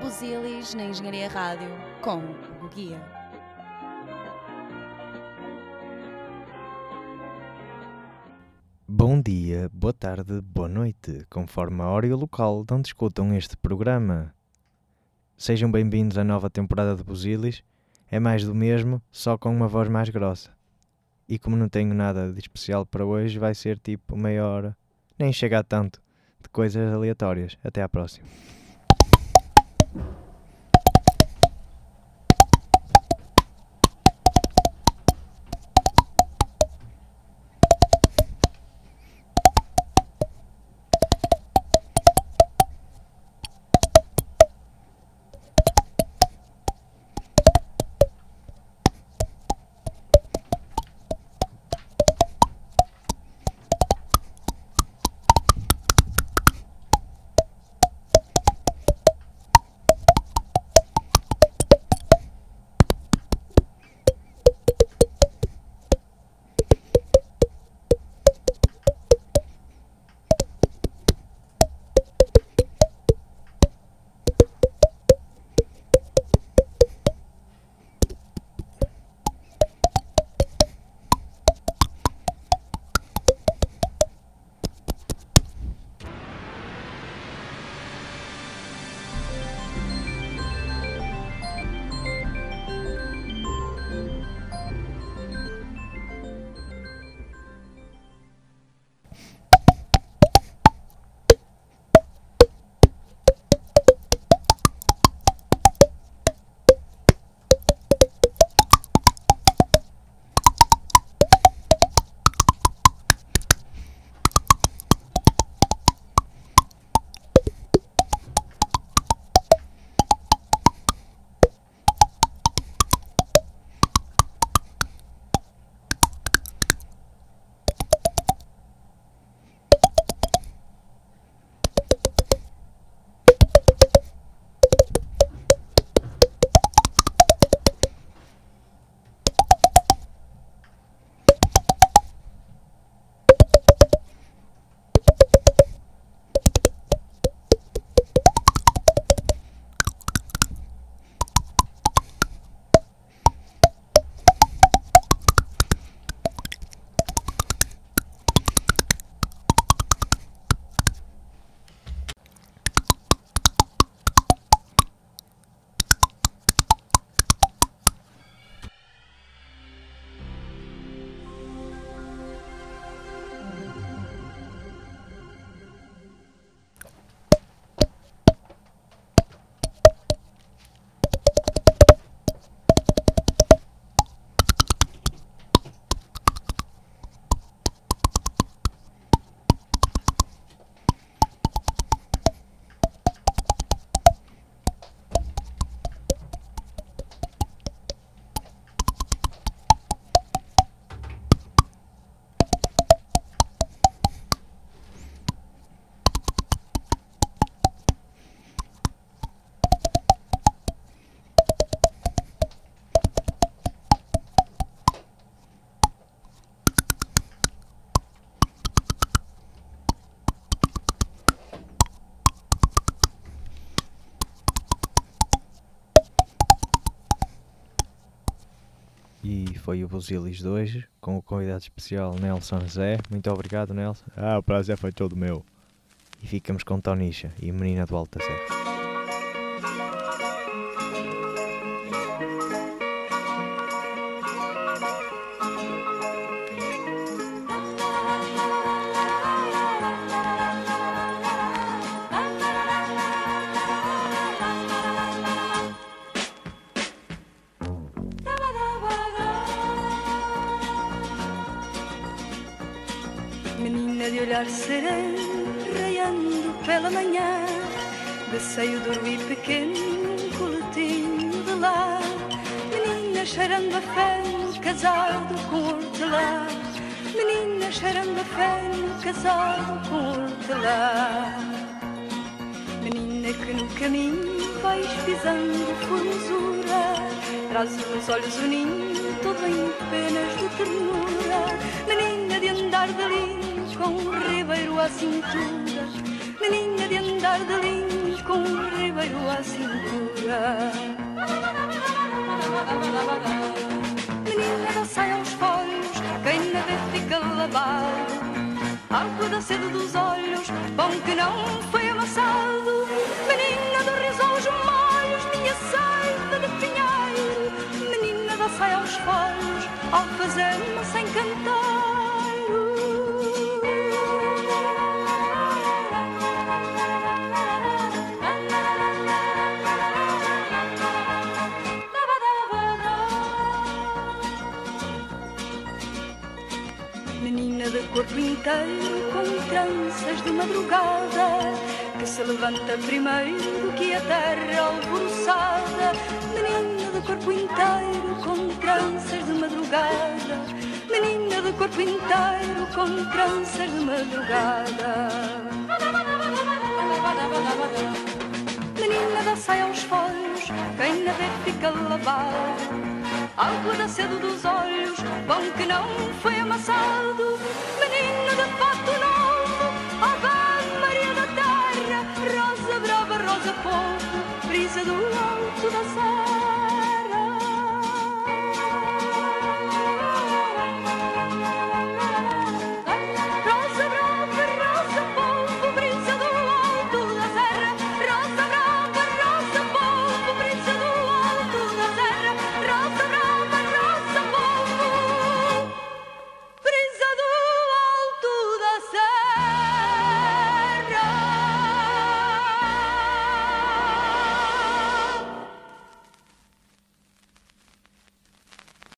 Busilis na Engenharia Rádio com o Guia. Bom dia, boa tarde, boa noite, conforme a hora e o local de onde escutam este programa. Sejam bem-vindos à nova temporada de Busilis. É mais do mesmo, só com uma voz mais grossa. E como não tenho nada de especial para hoje, vai ser tipo meia hora, nem chega a tanto, de coisas aleatórias. Até à próxima. Thank you. E foi o Busilis de hoje, com o convidado especial Nelson Zé. Muito obrigado, Nelson. Ah, o prazer foi todo meu. E ficamos com Tonisha e Menina do Alta Serra. Menina de olhar sereno, raiando pela manhã, de seio dormir pequeno, coletinho de lá. Menina cheirando a feno, casado com hortelã. Menina cheirando a feno, casado com hortelã. Menina que no caminho vais pisando formosura, traz nos olhos o ninho, todo em penas cintura. Menina de andar de linho, com um ribeiro à cintura. Menina da saia aos folhos, quem na vê fica lavado. Água da sede dos olhos, pão que não foi amassado. Menina do riso aos molhos, minha seiva de pinheiro. Menina da saia aos folhos, alfazema sem cantar. Corpo inteiro com tranças de madrugada Que se levanta primeiro que a terra alvoroçada Menina de corpo inteiro com tranças de madrugada Menina de corpo inteiro com tranças de madrugada Menina da saia aos folhos, quem na vê fica lavado Água da sede dos olhos, pão que não foi amassado. De fato novo, Ave Maria da Terra, rosa brava, rosa pouco, brisa do alto da serra.